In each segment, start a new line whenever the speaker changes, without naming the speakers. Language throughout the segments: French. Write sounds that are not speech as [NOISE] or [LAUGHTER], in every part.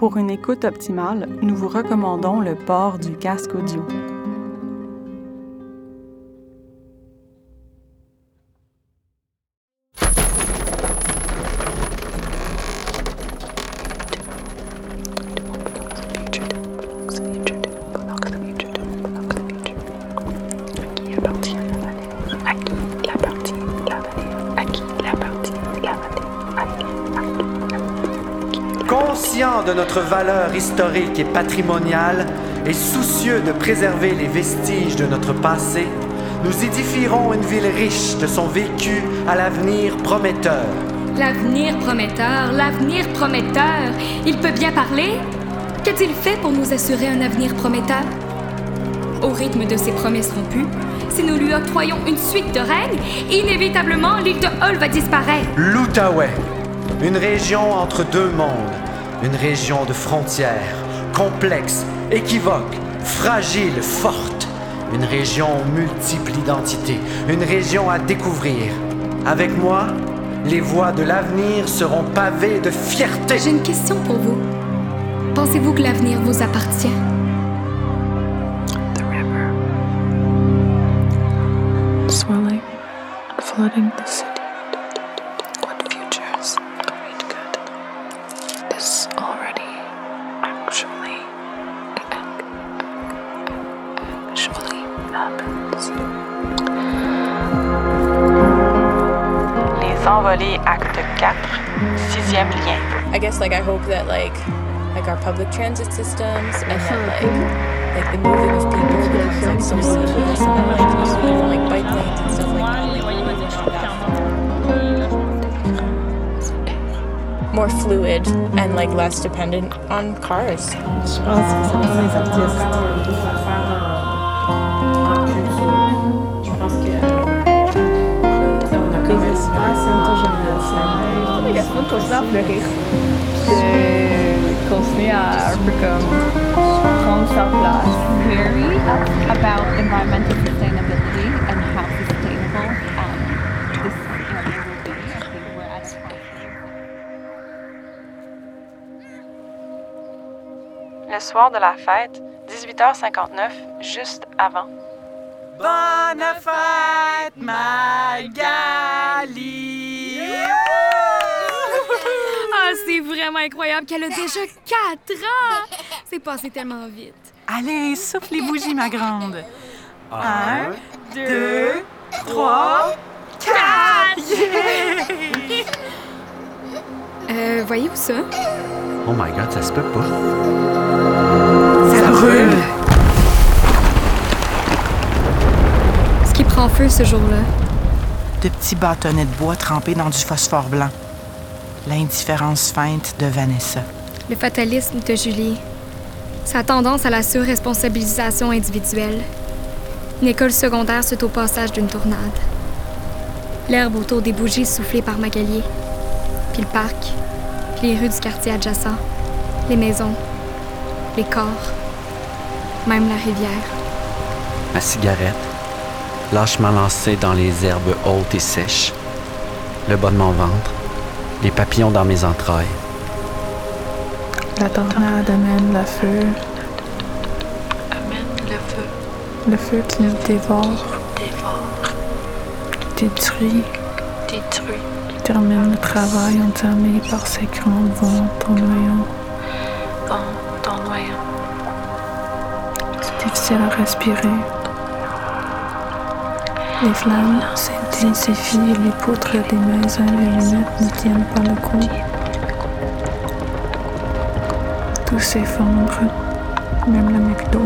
Pour une écoute optimale, nous vous recommandons le port du casque audio.
Notre valeur historique et patrimoniale et soucieux de préserver les vestiges de notre passé, nous édifierons une ville riche de son vécu à l'avenir prometteur.
L'avenir prometteur, l'avenir prometteur. Il peut bien parler Qu'a-t-il fait pour nous assurer un avenir prometteur? Au rythme de ses promesses rompues, si nous lui octroyons une suite de règnes, inévitablement l'île de Hull va disparaître.
L'Outaouais, une région entre deux mondes, une région de frontières, complexe, équivoque, fragile, forte, une région aux multiples identités, une région à découvrir. Avec moi, les voies de l'avenir seront pavées de fierté.
J'ai une question pour vous. Pensez-vous que l'avenir vous appartient?
The river, swelling, flooding the
Les Envolés, acte 4, sixième lien.
I guess like I hope that like like our public transit systems and that like like the moving of people becomes like so seamless and that like even like bike lanes and stuff like more fluid and like less dependent on cars.
Intergénérationnels.
Il y a souvent de continuer à fleurir. De continuer à un peu comme prendre sa place.
Query about environmental sustainability and how sustainable um, this area will be. I think we're at a point.
Le soir de la fête, 18h59, juste avant.
Bonne fête, Magali!
Ah, c'est vraiment incroyable qu'elle a déjà 4 ans C'est passé tellement vite.
Allez, souffle les bougies, ma grande.
Un,
deux, trois, quatre!
Euh, voyez-vous ça?
Oh my god, ça se peut pas.
Ça brûle!
Ce qui prend feu ce jour-là.
de petits bâtonnets de bois trempés dans du phosphore blanc. L'indifférence feinte de Vanessa.
Le fatalisme de Julie. Sa tendance à la surresponsabilisation individuelle. Une école secondaire suite au passage d'une tornade. L'herbe autour des bougies soufflées par Magali. Puis le parc. Puis les rues du quartier adjacent. Les maisons. Les corps. Même la rivière.
Ma cigarette, lâchement lancée dans les herbes hautes et sèches, le bas de mon ventre, les papillons dans mes entrailles.
La tornade amène le feu,
Amène le feu,
le feu qui nous dévore,
dévore,
détruit,
détruit,
termine le travail entamé par ces grands vents tournoyants.
vent tournoyant.
C'est difficile à respirer. Les flammes et les poutres des maisons lunettes ne tiennent pas le coup. Tout s'effondre, même le McDo.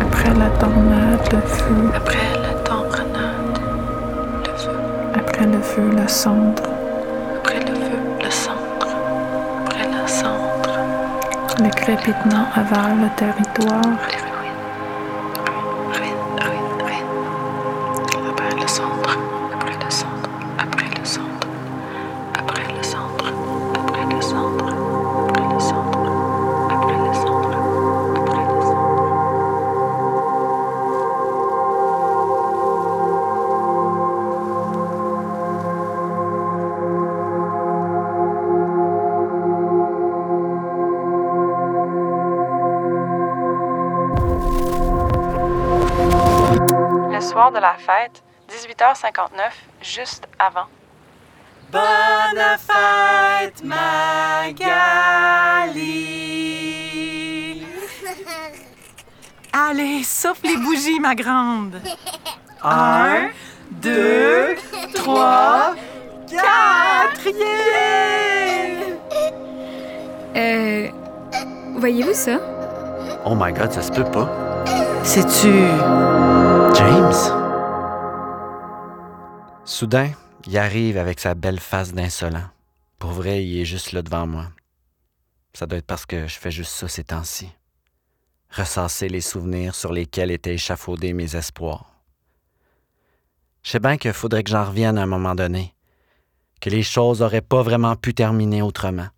Après la tornade, le feu.
Après la tornade, le feu,
Après le feu, la cendre.
après le feu, le centre, après la cendre,
Le crépitement avale le territoire.
Soir de la fête, 18h59, juste avant.
Bonne fête, Magali! Allez, souffle les bougies, ma grande! Un, deux, trois, quatre! Yeah!
Euh. Voyez-vous ça?
Oh my god, ça se peut pas.
C'est-tu.
James? Soudain, il arrive avec sa belle face d'insolent. Pour vrai, il est juste là devant moi. Ça doit être parce que je fais juste ça ces temps-ci. Ressasser les souvenirs sur lesquels étaient échafaudés mes espoirs. Je sais bien qu'il faudrait que j'en revienne à un moment donné, que les choses auraient pas vraiment pu terminer autrement.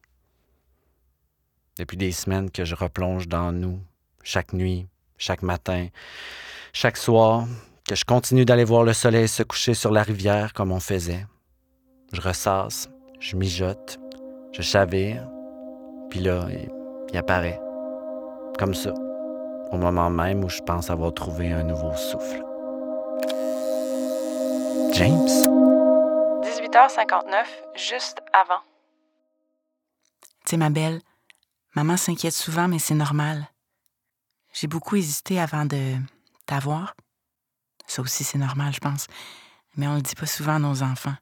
Depuis des semaines que je replonge dans nous, chaque nuit, chaque matin, chaque soir, que je continue d'aller voir le soleil se coucher sur la rivière comme on faisait. Je ressasse, je mijote, je chavire, puis là, il, il apparaît. Comme ça, au moment même où je pense avoir trouvé un nouveau souffle. James?
18h59, juste avant.
Tu sais, ma belle, maman s'inquiète souvent, mais c'est normal. J'ai beaucoup hésité avant de t'avoir. Ça aussi, c'est normal, je pense. Mais on le dit pas souvent à nos enfants.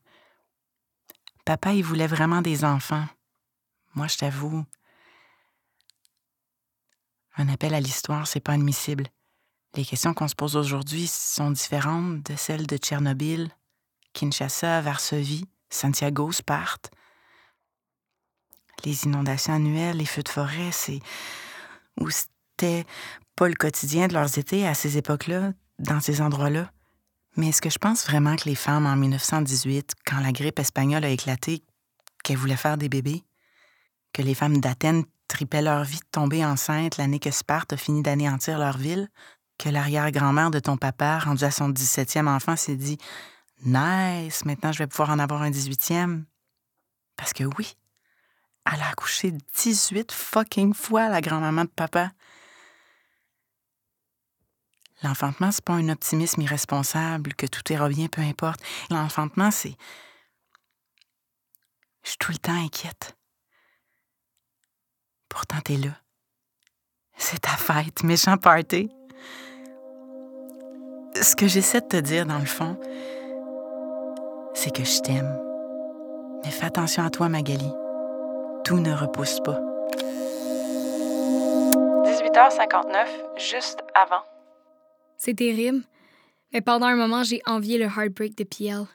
Papa, il voulait vraiment des enfants. Moi, je t'avoue, un appel à l'histoire, c'est pas admissible. Les questions qu'on se pose aujourd'hui sont différentes de celles de Tchernobyl, Kinshasa, Varsovie, Santiago, Sparte. Les inondations annuelles, les feux de forêt, c'est. Ou c'était pas le quotidien de leurs étés à ces époques-là, dans ces endroits-là. Mais est-ce que je pense vraiment que les femmes en 1918, quand la grippe espagnole a éclaté, qu'elles voulaient faire des bébés? Que les femmes d'Athènes tripaient leur vie de tomber enceinte l'année que Sparte a fini d'anéantir leur ville? Que l'arrière-grand-mère de ton papa, rendue à son 17e enfant, s'est dit Nice, maintenant je vais pouvoir en avoir un 18e? Parce que oui, elle a accouché 18 fucking fois la grand-maman de papa. L'enfantement, c'est pas un optimisme irresponsable, que tout ira bien, peu importe. L'enfantement, c'est. Je suis tout le temps inquiète. Pourtant, t'es là. C'est ta fête, méchant party. Ce que j'essaie de te dire, dans le fond, c'est que je t'aime. Mais fais attention à toi, Magali. Tout ne repousse pas.
18h59, juste avant.
C'est terrible. Mais pendant un moment, j'ai envié le heartbreak de PL.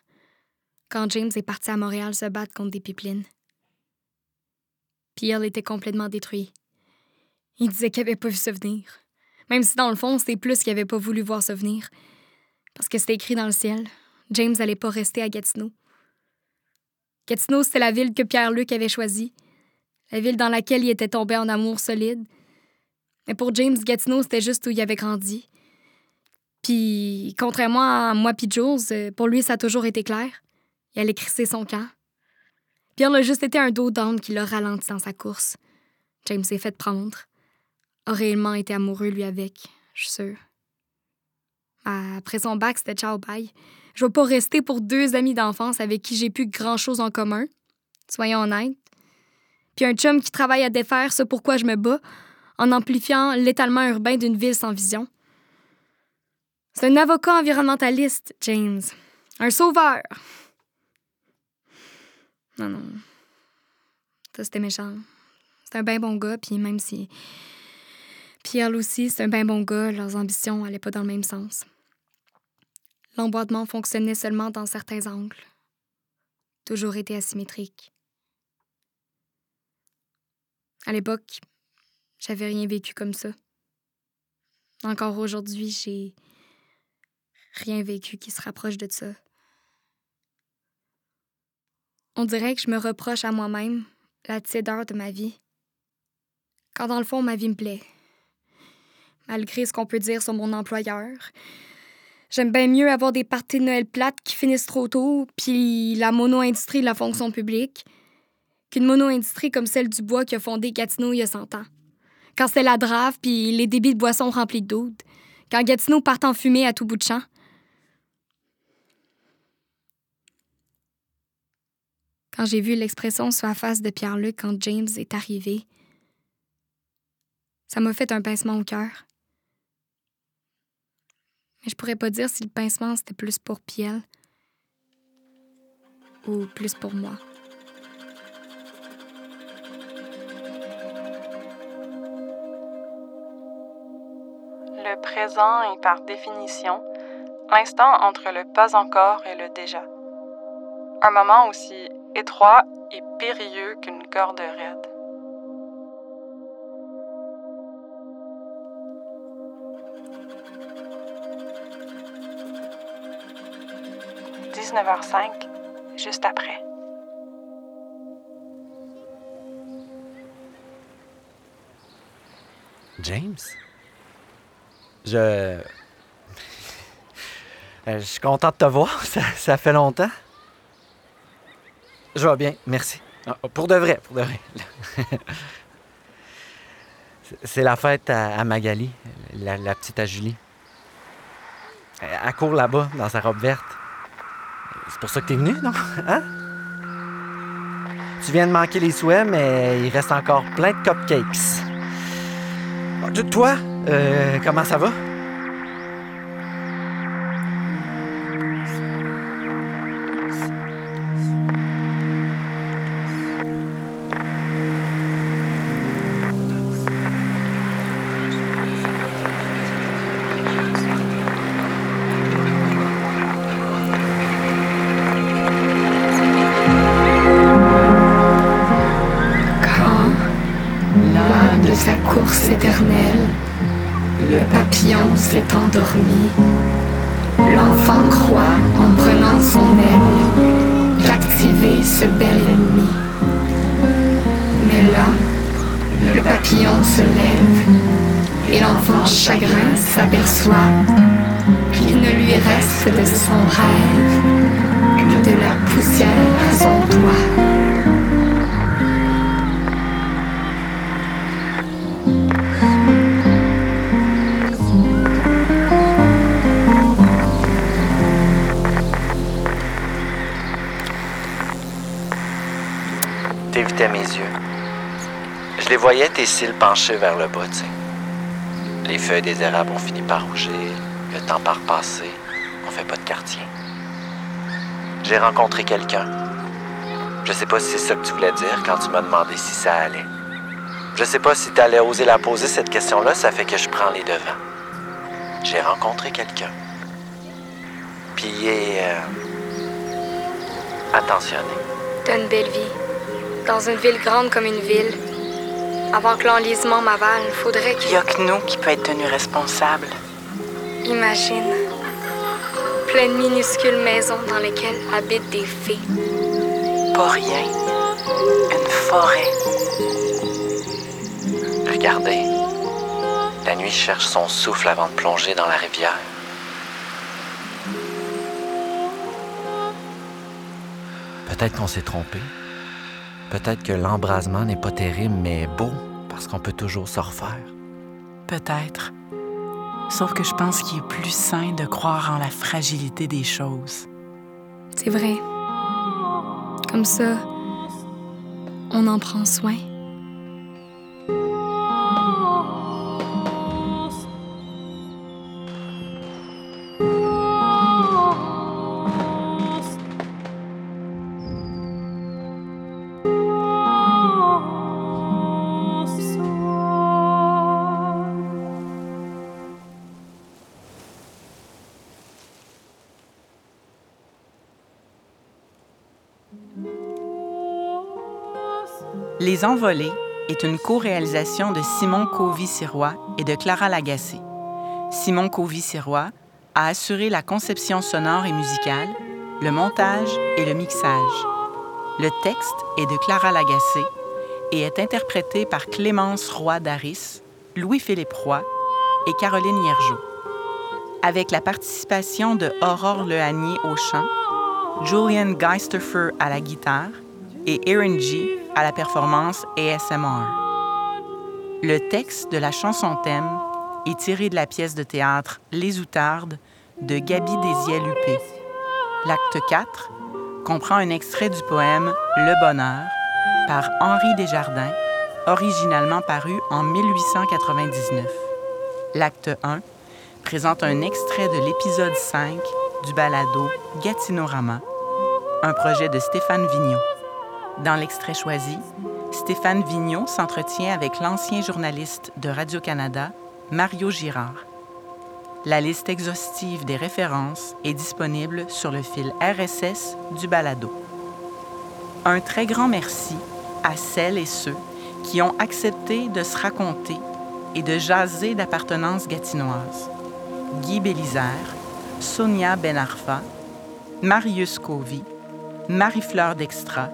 Quand James est parti à Montréal se battre contre des pipelines. PL était complètement détruit. Il disait qu'il avait pas vu ça venir. Même si dans le fond, c'était plus qu'il avait pas voulu voir ça venir. Parce que c'était écrit dans le ciel. James allait pas rester à Gatineau. Gatineau, c'était la ville que Pierre-Luc avait choisie. La ville dans laquelle il était tombé en amour solide. Mais pour James, Gatineau, c'était juste où il avait grandi. Puis, contrairement à moi puis Jules, euh, pour lui, ça a toujours été clair. Il allait crisser son camp. Pierre a juste été un dos down qui l'a ralenti dans sa course. James s'est fait prendre. A réellement été amoureux, lui, avec, je suis sûre. Après son bac, c'était ciao bye. Je vais pas rester pour deux amis d'enfance avec qui j'ai plus grand-chose en commun. Soyons honnêtes. Puis un chum qui travaille à défaire ce pourquoi je me bats, en amplifiant l'étalement urbain d'une ville sans vision. C'est un avocat environnementaliste, James. Un sauveur. Non, non. Ça, c'était méchant. C'est un bien bon gars, puis même si. Pierre aussi, c'est un bien bon gars, leurs ambitions n'allaient pas dans le même sens. L'emboîtement fonctionnait seulement dans certains angles. Toujours été asymétrique. À l'époque, j'avais rien vécu comme ça. Encore aujourd'hui, j'ai rien vécu qui se rapproche de ça. On dirait que je me reproche à moi-même la tiédeur de ma vie. Quand dans le fond, ma vie me plaît. Malgré ce qu'on peut dire sur mon employeur. J'aime bien mieux avoir des parties de Noël plates qui finissent trop tôt, puis la mono-industrie de la fonction publique, qu'une mono-industrie comme celle du bois qui a fondé Gatineau il y a 100 ans. Quand c'est la drave, puis les débits de boissons remplis de doudes. Quand Gatineau part en fumée à tout bout de champ. Quand j'ai vu l'expression sur la face de Pierre-Luc quand James est arrivé. Ça m'a fait un pincement au cœur. Mais je pourrais pas dire si le pincement c'était plus pour Piel ou plus pour moi.
Le présent est par définition l'instant entre le pas encore et le déjà. Un moment aussi étroit et périlleux qu'une corde raide. « 19h05, juste après.
James? Je. [LAUGHS] Je suis content de te voir. Ça, ça fait longtemps. Je vais bien, merci. Ah, Pour de vrai, pour de vrai. [LAUGHS] C'est- la fête à, Magali, la, la petite à Julie. Elle court là-bas, dans sa robe verte. C'est pour ça que t'es venu, non? Hein? Tu viens de manquer les souhaits, mais il reste encore plein de cupcakes. Tu- Toi, euh, comment ça va?
S'aperçoit qu'il ne lui reste de son rêve que de la poussière à son toit.
T'évitais mes yeux. Je les voyais, tes cils penchés vers le bas. Les feuilles des érables ont fini par rougir, le temps par passer, on fait pas de quartier. J'ai rencontré quelqu'un. Je sais pas si c'est ça que tu voulais dire quand tu m'as demandé si ça allait. Je sais pas si t'allais oser la poser cette question-là, ça fait que je prends les devants. J'ai rencontré quelqu'un. Puis il est euh, attentionné.
T'as une belle vie. Dans une ville grande comme une ville. Avant que l'enlisement m'avale, il faudrait
Il
que...
y a que nous qui peut être tenu responsable.
Imagine. Plein de minuscules maisons dans lesquelles habitent des fées.
Pas rien. Une forêt.
Regardez. La nuit cherche son souffle avant de plonger dans la rivière. Peut-être qu'on s'est trompé. Peut-être que l'embrasement n'est pas terrible, mais beau, parce qu'on peut toujours se refaire.
Peut-être. Sauf que je pense qu'il est plus sain de croire en la fragilité des choses.
C'est vrai. Comme ça, on en prend soin.
Les Envolés est une co-réalisation de Simon Covy-Sirois et de Clara Lagacé. Simon Covy-Sirois a assuré la conception sonore et musicale, le montage et le mixage. Le texte est de Clara Lagacé et est interprété par Clémence Roy d'Aris, Louis-Philippe Roy et Caroline Hiergeau. Avec la participation de Aurore Lehanier au chant, Julian Geisterfer à la guitare et Erin G à la performance ASMR. Le texte de la chanson thème est tiré de la pièce de théâtre Les Outardes de Gabi Désiel-Huppé. L'acte 4 comprend un extrait du poème Le Bonheur par Henri Desjardins, originalement paru en 1899. L'acte 1 présente un extrait de l'épisode 5 du balado Gatinorama, un projet de Stéphane Vigneault. Dans l'extrait choisi, Stéphane Vigneault s'entretient avec l'ancien journaliste de Radio-Canada, Mario Girard. La liste exhaustive des références est disponible sur le fil RSS du balado. Un très grand merci à celles et ceux qui ont accepté de se raconter et de jaser d'appartenance gatinoise. Guy Bélisère, Sonia Benarfa, Marius Covy, Marie-Fleur Dextra,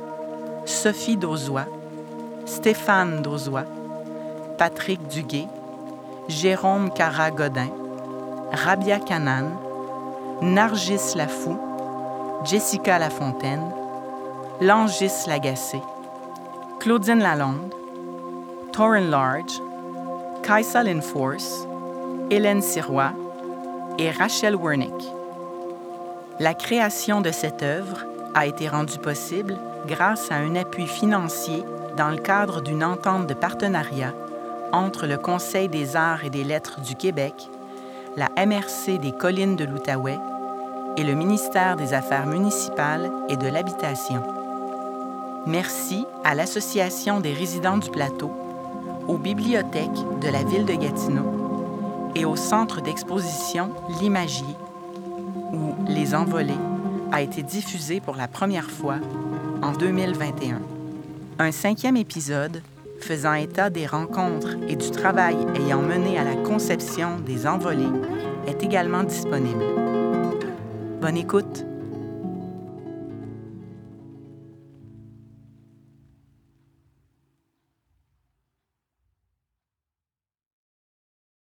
Sophie Dauzois, Stéphane Dauzois, Patrick Duguay, Jérôme Cara-Godin, Rabia Canan, Nargis Lafou, Jessica Lafontaine, Langis Lagacé, Claudine Lalonde, Torren Large, Kaisa Linforce, Hélène Sirois et Rachel Wernick. La création de cette œuvre a été rendue possible grâce à un appui financier dans le cadre d'une entente de partenariat entre le Conseil des arts et des lettres du Québec, la MRC des collines de l'Outaouais et le ministère des Affaires municipales et de l'Habitation. Merci à l'Association des résidents du plateau, aux bibliothèques de la ville de Gatineau et au centre d'exposition L'Imagier, où Les Envolés a été diffusé pour la première fois en 2021. Un cinquième épisode faisant état des rencontres et du travail ayant mené à la conception des envolées est également disponible. Bonne écoute!